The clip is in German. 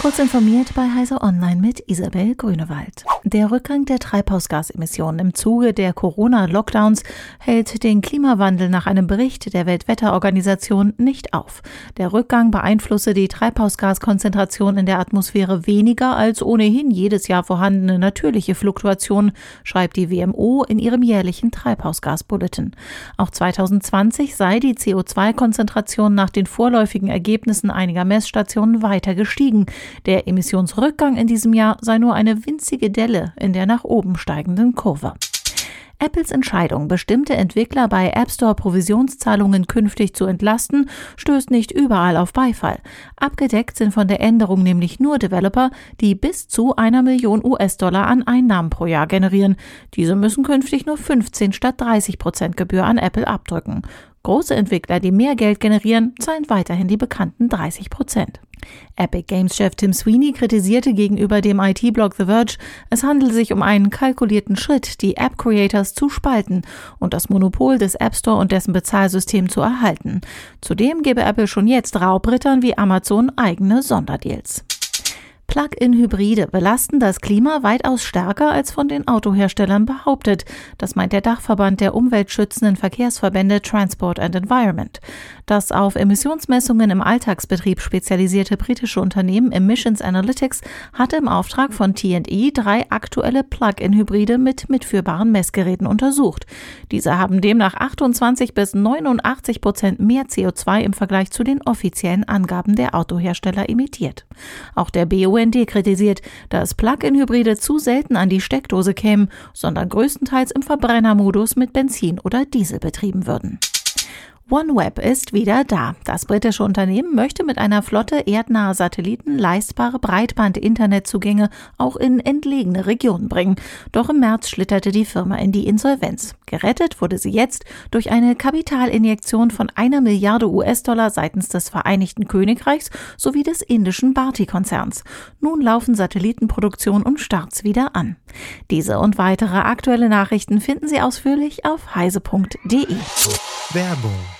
Kurz informiert bei Heise Online mit Isabel Grünewald. Der Rückgang der Treibhausgasemissionen im Zuge der Corona-Lockdowns hält den Klimawandel nach einem Bericht der Weltwetterorganisation nicht auf. Der Rückgang beeinflusse die Treibhausgaskonzentration in der Atmosphäre weniger als ohnehin jedes Jahr vorhandene natürliche Fluktuation, schreibt die WMO in ihrem jährlichen Treibhausgasbulletin. Auch 2020 sei die CO2-Konzentration nach den vorläufigen Ergebnissen einiger Messstationen weiter gestiegen. Der Emissionsrückgang in diesem Jahr sei nur eine winzige Delle in der nach oben steigenden Kurve. Apples Entscheidung, bestimmte Entwickler bei App Store Provisionszahlungen künftig zu entlasten, stößt nicht überall auf Beifall. Abgedeckt sind von der Änderung nämlich nur Developer, die bis zu einer Million US-Dollar an Einnahmen pro Jahr generieren. Diese müssen künftig nur 15 statt 30 Prozent Gebühr an Apple abdrücken. Große Entwickler, die mehr Geld generieren, zahlen weiterhin die bekannten 30 Prozent. Epic Games-Chef Tim Sweeney kritisierte gegenüber dem IT-Blog The Verge, es handele sich um einen kalkulierten Schritt, die App-Creators zu spalten und das Monopol des App Store und dessen Bezahlsystem zu erhalten. Zudem gebe Apple schon jetzt Raubrittern wie Amazon eigene Sonderdeals. Plug-in-Hybride belasten das Klima weitaus stärker als von den Autoherstellern behauptet. Das meint der Dachverband der umweltschützenden Verkehrsverbände Transport and Environment. Das auf Emissionsmessungen im Alltagsbetrieb spezialisierte britische Unternehmen Emissions Analytics hatte im Auftrag von TE drei aktuelle Plug-in-Hybride mit mitführbaren Messgeräten untersucht. Diese haben demnach 28 bis 89 Prozent mehr CO2 im Vergleich zu den offiziellen Angaben der Autohersteller emittiert. Auch der BUN BUND kritisiert, dass Plug-in-Hybride zu selten an die Steckdose kämen, sondern größtenteils im Verbrennermodus mit Benzin oder Diesel betrieben würden. OneWeb ist wieder da. Das britische Unternehmen möchte mit einer Flotte erdnaher Satelliten leistbare Breitband-Internetzugänge auch in entlegene Regionen bringen. Doch im März schlitterte die Firma in die Insolvenz. Gerettet wurde sie jetzt durch eine Kapitalinjektion von einer Milliarde US-Dollar seitens des Vereinigten Königreichs sowie des indischen Bharti-Konzerns. Nun laufen Satellitenproduktion und Starts wieder an. Diese und weitere aktuelle Nachrichten finden Sie ausführlich auf heise.de. Werbung